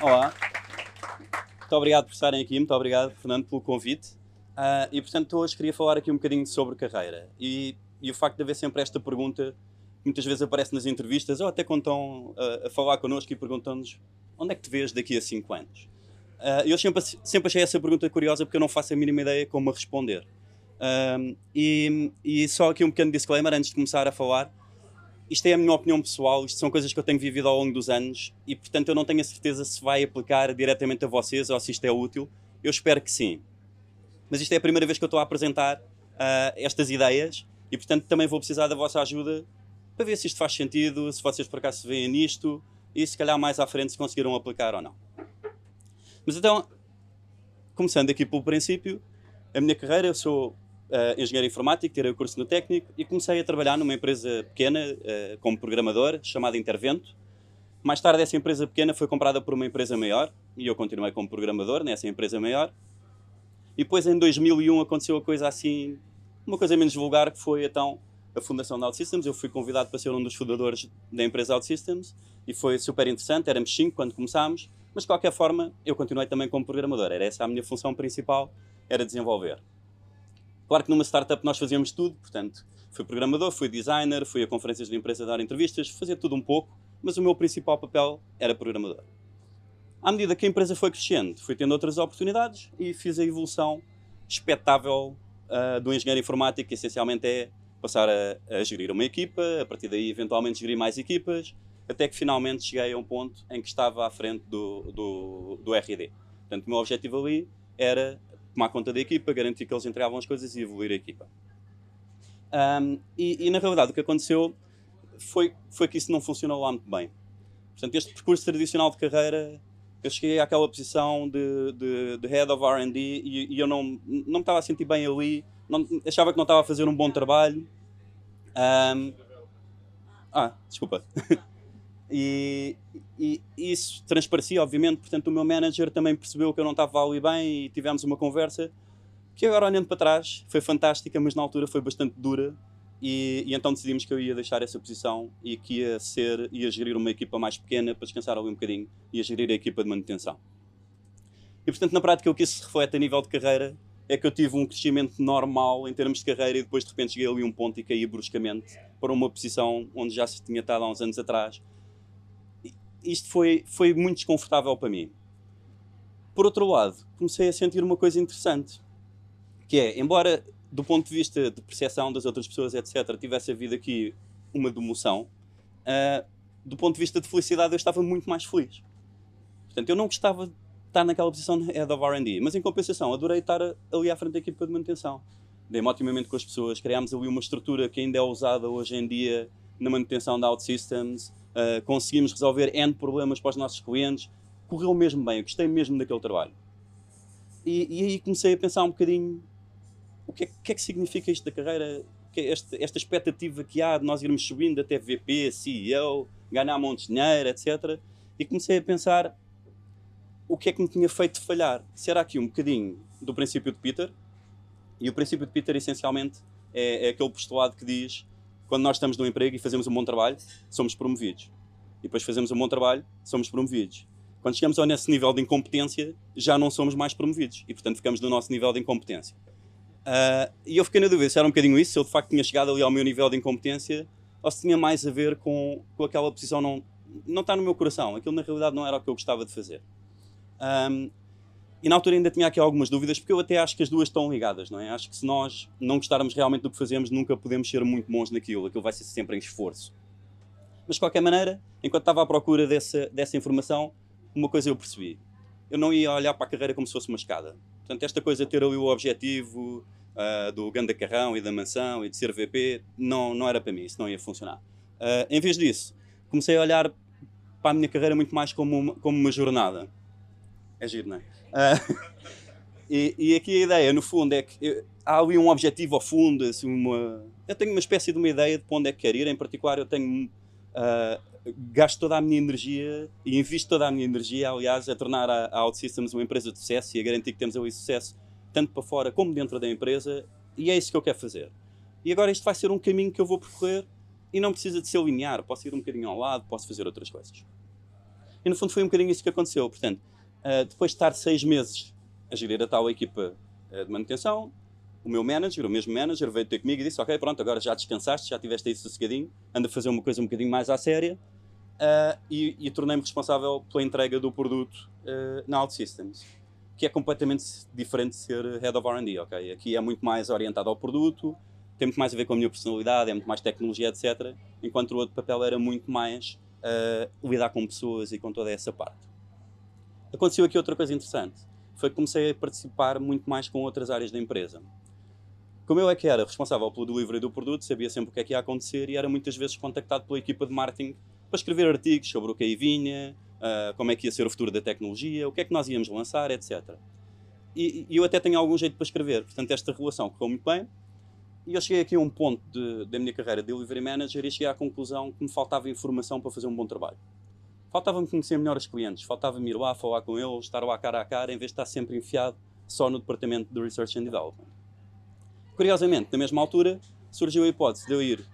Olá, muito obrigado por estarem aqui, muito obrigado, Fernando, pelo convite. Uh, e portanto, hoje queria falar aqui um bocadinho sobre carreira e, e o facto de haver sempre esta pergunta muitas vezes aparece nas entrevistas ou até quando estão uh, a falar connosco e perguntam-nos onde é que te vês daqui a 5 anos? Uh, eu sempre, sempre achei essa pergunta curiosa porque eu não faço a mínima ideia como a responder. Uh, e, e, só aqui um pequeno disclaimer antes de começar a falar. Isto é a minha opinião pessoal, isto são coisas que eu tenho vivido ao longo dos anos e, portanto, eu não tenho a certeza se vai aplicar diretamente a vocês ou se isto é útil. Eu espero que sim. Mas isto é a primeira vez que eu estou a apresentar uh, estas ideias e, portanto, também vou precisar da vossa ajuda para ver se isto faz sentido, se vocês por acaso se veem nisto e se calhar mais à frente se conseguiram aplicar ou não. Mas então, começando aqui pelo princípio, a minha carreira, eu sou uh, engenheiro informático, tirei o curso no técnico e comecei a trabalhar numa empresa pequena uh, como programador, chamada Intervento. Mais tarde, essa empresa pequena foi comprada por uma empresa maior e eu continuei como programador nessa empresa maior. E depois, em 2001, aconteceu a coisa assim, uma coisa menos vulgar, que foi então a fundação da OutSystems. Eu fui convidado para ser um dos fundadores da empresa OutSystems e foi super interessante. Éramos cinco quando começámos mas de qualquer forma, eu continuei também como programador. Era essa a minha função principal, era desenvolver. Claro que numa startup nós fazíamos tudo, portanto, fui programador, fui designer, fui a conferências de imprensa dar entrevistas, fazia tudo um pouco, mas o meu principal papel era programador. À medida que a empresa foi crescendo, fui tendo outras oportunidades e fiz a evolução expectável uh, do engenheiro informático, que essencialmente é passar a, a gerir uma equipa, a partir daí eventualmente gerir mais equipas, até que finalmente cheguei a um ponto em que estava à frente do, do, do RD. Portanto, o meu objetivo ali era tomar conta da equipa, garantir que eles entregavam as coisas e evoluir a equipa. Um, e, e, na realidade o que aconteceu foi, foi que isso não funcionou lá muito bem. Portanto, este percurso tradicional de carreira, eu cheguei àquela posição de, de, de Head of R&D e, e, eu não, não me estava a sentir bem ali, não, achava que não estava a fazer um bom trabalho. Um, ah, desculpa. E, e, isso transparecia, obviamente, portanto o meu manager também percebeu que eu não estava ali bem e tivemos uma conversa que agora olhando para trás foi fantástica, mas na altura foi bastante dura e, e, então decidimos que eu ia deixar essa posição e que ia ser, ia gerir uma equipa mais pequena para descansar ali um bocadinho, ia gerir a equipa de manutenção. E portanto na prática o que isso se reflete a nível de carreira é que eu tive um crescimento normal em termos de carreira e depois de repente cheguei ali um ponto e caí bruscamente para uma posição onde já se tinha estado há uns anos atrás isto foi, foi muito desconfortável para mim. Por outro lado, comecei a sentir uma coisa interessante, que é, embora do ponto de vista de percepção das outras pessoas, etc., tivesse havido aqui uma demoção, uh, do ponto de vista de felicidade eu estava muito mais feliz. Portanto, eu não gostava de estar naquela posição de head of R&D, mas em compensação, adorei estar ali à frente da equipa de manutenção. Dei-me otimamente com as pessoas, criámos ali uma estrutura que ainda é usada hoje em dia na manutenção da OutSystems, uh, conseguimos resolver N problemas para os nossos clientes, correu mesmo bem, eu gostei mesmo daquele trabalho. E, e aí comecei a pensar um bocadinho o que é, que, é que significa isto da carreira, é esta, esta expectativa que há de nós irmos subindo até VP, CEO, ganhar montes de dinheiro, etc. E comecei a pensar o que é que me tinha feito falhar. Será que um bocadinho do princípio de Peter? E o princípio de Peter, essencialmente, é, é aquele postulado que diz quando nós estamos no emprego e fazemos um bom trabalho, somos promovidos. E depois fazemos um bom trabalho, somos promovidos. Quando chegamos ao nesse nível de incompetência, já não somos mais promovidos. E, portanto, ficamos no nosso nível de incompetência. Uh, e eu fiquei na dúvida se era um bocadinho isso, se eu de facto tinha chegado ali ao meu nível de incompetência, ou se tinha mais a ver com, com aquela posição não, não está no meu coração. Aquilo na realidade não era o que eu gostava de fazer. Um, e na altura ainda tinha aqui algumas dúvidas, porque eu até acho que as duas estão ligadas, não é? Acho que se nós não gostarmos realmente do que fazemos, nunca podemos ser muito bons naquilo. Aquilo vai ser sempre em esforço. Mas de qualquer maneira, enquanto estava à procura dessa, dessa informação, uma coisa eu percebi. Eu não ia olhar para a carreira como se fosse uma escada. Portanto, esta coisa de ter ali o objetivo uh, do ganda carrão e da mansão e de ser VP, não, não era para mim, isso não ia funcionar. Uh, em vez disso, comecei a olhar para a minha carreira muito mais como uma, como uma jornada. É giro, não é? Uh, e, e, aqui a ideia, no fundo, é que eu, há ali um objetivo ao fundo, assim, uma, eu tenho uma espécie de uma ideia de para onde é que quero ir. Em particular, eu tenho uh, gasto toda a minha energia e invisto toda a minha energia, aliás, a tornar a, a OutSystems uma empresa de sucesso e a garantir que temos ali sucesso tanto para fora como dentro da empresa. E é isso que eu quero fazer. E agora isto vai ser um caminho que eu vou percorrer e não precisa de ser linear. Posso ir um bocadinho ao lado, posso fazer outras coisas. E no fundo foi um bocadinho isso que aconteceu. Portanto, uh, depois de estar seis meses a gerir a tal equipa uh, de manutenção, o meu manager, o mesmo manager, veio ter comigo e disse: Ok, pronto, agora já descansaste, já tiveste aí sossegadinho, anda a fazer uma coisa um bocadinho mais à séria. Uh, e, e tornei-me responsável pela entrega do produto na OutSystems, que é completamente diferente de ser Head of R&D, ok? Aqui é muito mais orientado ao produto, tem muito mais a ver com a minha personalidade, é muito mais tecnologia, etc. Enquanto o outro papel era muito mais lidar com pessoas e com toda essa parte. Aconteceu aqui outra coisa interessante, foi que comecei a participar muito mais com outras áreas da empresa. Como eu é que era responsável pelo delivery do produto, sabia sempre o que é que ia acontecer e era muitas vezes contactado pela equipa de marketing para escrever artigos sobre o que aí vinha, uh, como é que ia ser o futuro da tecnologia, o que é que nós íamos lançar, etc. E, e, eu até tenho algum jeito para escrever, portanto esta relação correu muito bem. E eu cheguei aqui a um ponto de, da minha carreira de delivery manager e cheguei à conclusão que me faltava informação para fazer um bom trabalho. Faltava-me conhecer melhor os clientes, faltava-me ir lá falar com eles, estar lá cara a cara, em vez de estar sempre enfiado só no departamento de Research and Development. Curiosamente, na mesma altura, surgiu a hipótese de eu ir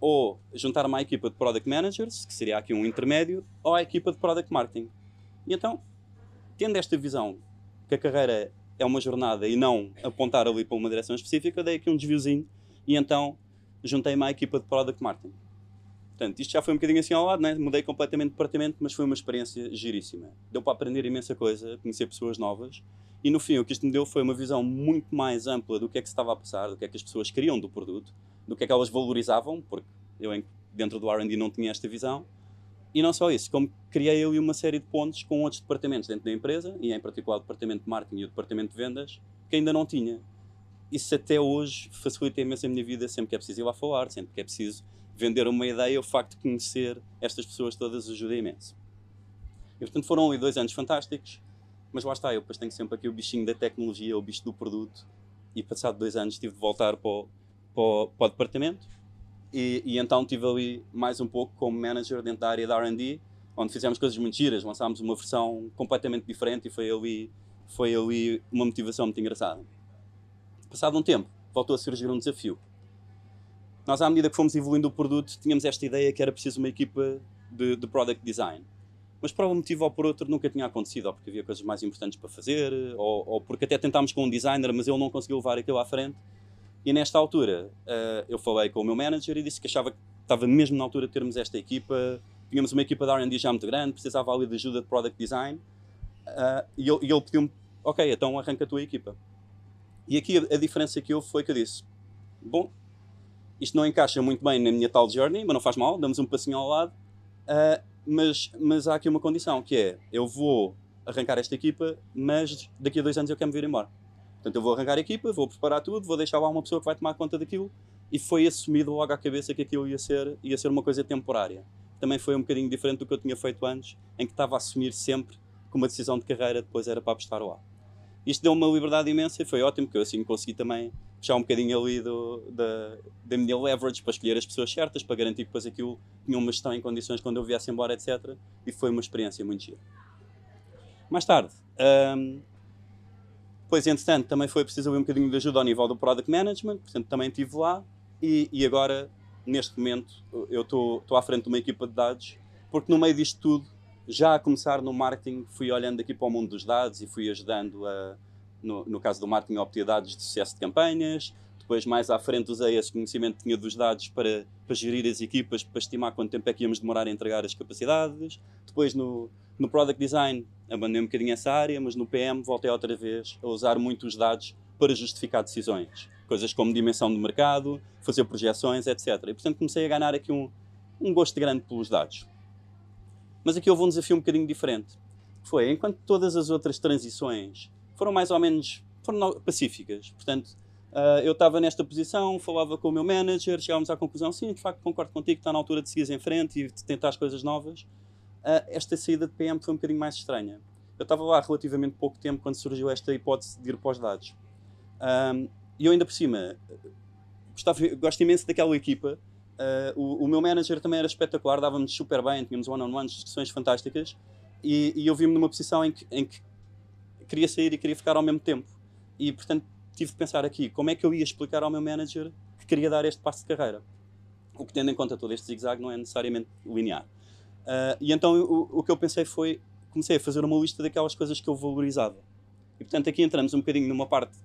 ou juntar-me à equipa de Product Managers, que seria aqui um intermédio, ou à equipa de Product Marketing. E então, tendo esta visão que a carreira é uma jornada e não apontar ali para uma direção específica, dei aqui um desviozinho e então juntei-me à equipa de Product Marketing. Portanto, isto já foi um bocadinho assim ao lado, né? mudei completamente de departamento, mas foi uma experiência giríssima. Deu para aprender imensa coisa, conhecer pessoas novas e no fim, o que isto me deu foi uma visão muito mais ampla do que é que se estava a passar, do que é que as pessoas queriam do produto, do que é que elas valorizavam, porque eu dentro do R&D não tinha esta visão. E não só isso, como criei eu uma série de pontos com outros departamentos dentro da empresa, e em particular o departamento de marketing e o departamento de vendas, que ainda não tinha. Isso até hoje facilita imenso a minha vida, sempre que é preciso ir lá falar, sempre que é preciso vender uma ideia, o facto de conhecer estas pessoas todas ajuda imenso. E portanto foram ali dois anos fantásticos, mas lá está, eu depois tenho sempre aqui o bichinho da tecnologia, o bicho do produto, e passado dois anos tive de voltar para o, para o, para o departamento, e, e, então tive ali mais um pouco como manager dentro da área da R&D, onde fizemos coisas muito giras, lançámos uma versão completamente diferente e foi ali, foi ali uma motivação muito engraçada. Passado um tempo, voltou a surgir um desafio. Nós, à medida que fomos evoluindo o produto, tínhamos esta ideia que era preciso uma equipa de, de product design mas por um motivo ou por outro nunca tinha acontecido, ou porque havia coisas mais importantes para fazer, ou, ou porque até tentámos com um designer, mas ele não conseguiu levar aquilo à frente. E nesta altura uh, eu falei com o meu manager e disse que achava que estava mesmo na altura de termos esta equipa. Tínhamos uma equipa de RD já muito grande, precisava ali de ajuda de product design. Uh, e ele pediu-me: Ok, então arranca a tua equipa. E aqui a, a diferença que houve foi que eu disse: Bom, isto não encaixa muito bem na minha tal journey, mas não faz mal, damos um passinho ao lado. Uh, mas, mas há aqui uma condição, que é, eu vou arrancar esta equipa, mas daqui a dois anos eu quero me vir embora. Portanto, eu vou arrancar a equipa, vou preparar tudo, vou deixar lá uma pessoa que vai tomar conta daquilo, e foi assumido logo à cabeça que aquilo ia ser, ia ser uma coisa temporária. Também foi um bocadinho diferente do que eu tinha feito antes, em que estava a assumir sempre que uma decisão de carreira depois era para apostar lá. Isto deu uma liberdade imensa e foi ótimo, porque eu assim consegui também puxar um bocadinho ali do, da, da minha leverage para escolher as pessoas certas, para garantir que depois aquilo tinha uma gestão em condições quando eu viesse embora, etc. E foi uma experiência muito gira. Mais tarde, um, entretanto, também foi preciso um bocadinho de ajuda ao nível do Product Management, portanto também estive lá e, e agora, neste momento, eu estou à frente de uma equipa de dados, porque no meio disto tudo, já a começar no marketing, fui olhando aqui para o mundo dos dados e fui ajudando a no, no caso do marketing, obter dados de sucesso de campanhas. Depois, mais à frente, usei esse conhecimento que tinha dos dados para, para gerir as equipas, para estimar quanto tempo é que íamos demorar a entregar as capacidades. Depois, no, no Product Design, abandonei um bocadinho essa área, mas no PM voltei outra vez a usar muito os dados para justificar decisões. Coisas como dimensão do mercado, fazer projeções, etc. E, portanto, comecei a ganhar aqui um, um gosto grande pelos dados. Mas aqui houve um desafio um bocadinho diferente. Foi, enquanto todas as outras transições foram mais ou menos foram pacíficas. Portanto, uh, eu estava nesta posição, falava com o meu manager, chegávamos à conclusão, sim, de facto concordo contigo, está na altura de seguir em frente e de tentar as coisas novas. Uh, esta saída de PM foi um bocadinho mais estranha. Eu estava lá relativamente pouco tempo quando surgiu esta hipótese de ir para os dados. Um, e eu ainda por cima, gostava, gosto imenso daquela equipa. Uh, o, o, meu manager também era espetacular, dava-nos super bem, tínhamos one-on-ones, discussões fantásticas. E, e eu vi-me numa posição em que, em que queria sair e queria ficar ao mesmo tempo. E, portanto, tive de pensar aqui como é que eu ia explicar ao meu manager que queria dar este passo de carreira. O que, tendo em conta todo este zigue-zague, não é necessariamente linear. Uh, e então o, o, que eu pensei foi, comecei a fazer uma lista daquelas coisas que eu valorizava. E portanto aqui entramos um bocadinho numa parte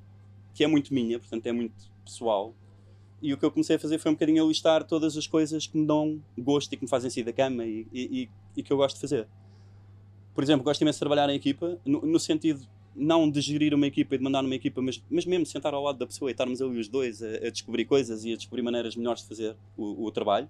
que é muito minha, portanto é muito pessoal. E o que eu comecei a fazer foi um bocadinho a listar todas as coisas que me dão gosto e que me fazem sair da cama e, e, e que eu gosto de fazer. Por exemplo, gosto imenso de trabalhar em equipa, no, no sentido não de gerir uma equipa e de mandar numa equipa, mas, mas mesmo sentar ao lado da pessoa e estarmos ali os dois a, a descobrir coisas e a descobrir maneiras melhores de fazer o, o trabalho.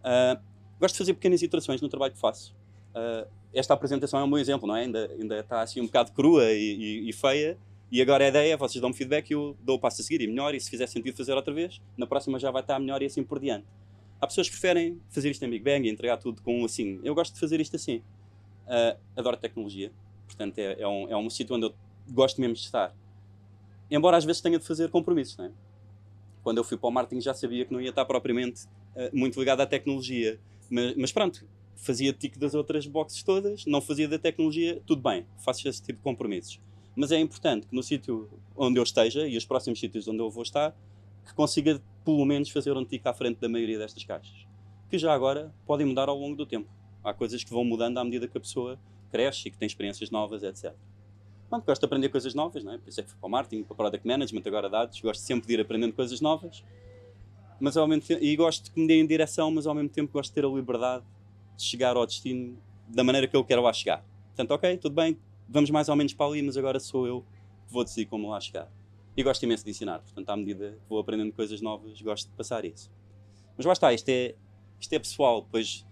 Uh, gosto de fazer pequenas iterações no trabalho que faço. Uh, esta apresentação é um bom exemplo, não é? Ainda, ainda está assim um bocado crua e, e, e feia, e agora a ideia é vocês dão-me feedback e eu dou o passo a seguir e melhor, e se fizer sentido fazer outra vez, na próxima já vai estar melhor e assim por diante. Há pessoas que preferem fazer isto em Big Bang e entregar tudo com assim. Eu gosto de fazer isto assim. Uh, adoro tecnologia, portanto é, é um, é um sítio onde eu gosto mesmo de estar. Embora às vezes tenha de fazer compromissos, não é? Quando eu fui para o marketing já sabia que não ia estar propriamente uh, muito ligado à tecnologia. Mas, mas pronto, fazia tico das outras boxes todas, não fazia da tecnologia, tudo bem, faço esse tipo de compromissos. Mas é importante que no sítio onde eu esteja e os próximos sítios onde eu vou estar, que consiga pelo menos fazer um tico à frente da maioria destas caixas. Que já agora podem mudar ao longo do tempo. Há coisas que vão mudando à medida que a pessoa cresce e que tem experiências novas, etc. Pronto, gosto de aprender coisas novas, não é? por isso é que fui para o marketing, para o product management, agora dados, gosto sempre de ir aprendendo coisas novas, mas ao mesmo tempo, e gosto que me deem direção, mas ao mesmo tempo gosto de ter a liberdade de chegar ao destino da maneira que eu quero lá chegar. Portanto, ok, tudo bem, vamos mais ou menos para ali, mas agora sou eu que vou decidir como lá chegar. E gosto imenso de ensinar, portanto, à medida que vou aprendendo coisas novas, gosto de passar isso. Mas lá está, isto é, isto é pessoal, pois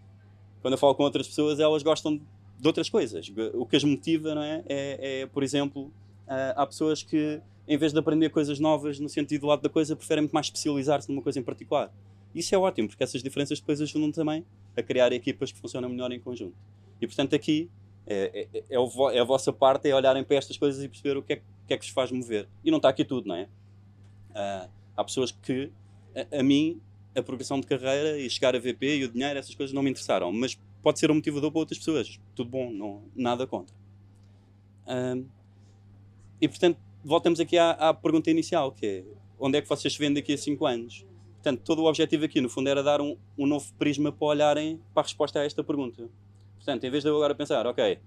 quando eu falo com outras pessoas, elas gostam de outras coisas. O que as motiva, não é? É, é por exemplo, uh, há pessoas que, em vez de aprender coisas novas no sentido do lado da coisa, preferem muito mais especializar-se numa coisa em particular. Isso é ótimo, porque essas diferenças depois ajudam também a criar equipas que funcionam melhor em conjunto. E portanto, aqui é, é, é, o, é a vossa parte, é olharem para estas coisas e perceber o que é, que, é que vos faz mover. E não está aqui tudo, não é? Uh, há pessoas que, a, a mim, a progressão de carreira e chegar a VP e o dinheiro, essas coisas não me interessaram, mas pode ser um motivador para outras pessoas. Tudo bom, não, nada contra. Um, e portanto, voltamos aqui à, à, pergunta inicial, que é onde é que vocês se vêem daqui a 5 anos? Portanto, todo o objetivo aqui, no fundo, era dar um, um novo prisma para olharem para a resposta a esta pergunta. Portanto, em vez de eu agora pensar, ok,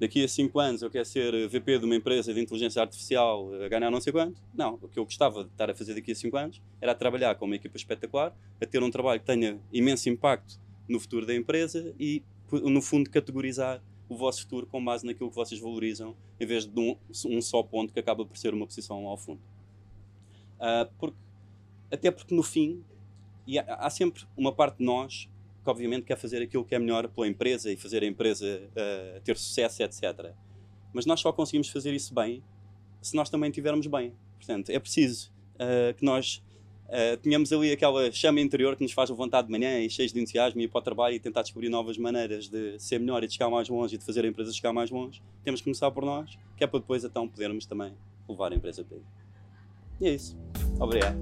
daqui a 5 anos eu quero ser VP de uma empresa de inteligência artificial a ganhar não sei quanto. Não, o que eu gostava de estar a fazer daqui a 5 anos era trabalhar com uma equipa espetacular, a ter um trabalho que tenha imenso impacto no futuro da empresa e, no fundo, categorizar o vosso futuro com base naquilo que vocês valorizam, em vez de um, um só ponto que acaba por ser uma posição ao fundo. Uh, porque, até porque, no fim, e há, há, sempre uma parte de nós que, obviamente, quer fazer aquilo que é melhor pela empresa e fazer a empresa uh, ter sucesso, etc. Mas nós só conseguimos fazer isso bem se nós também estivermos bem. Portanto, é preciso uh, que nós Uh, tínhamos ali aquela chama interior que nos faz vontade de manhã e cheios de entusiasmo e ir para o trabalho e tentar descobrir novas maneiras de ser melhor e de chegar mais longe e de fazer a empresa chegar mais longe. Temos que começar por nós, que é para depois então podermos também levar a empresa para aí. E é isso. Obrigado.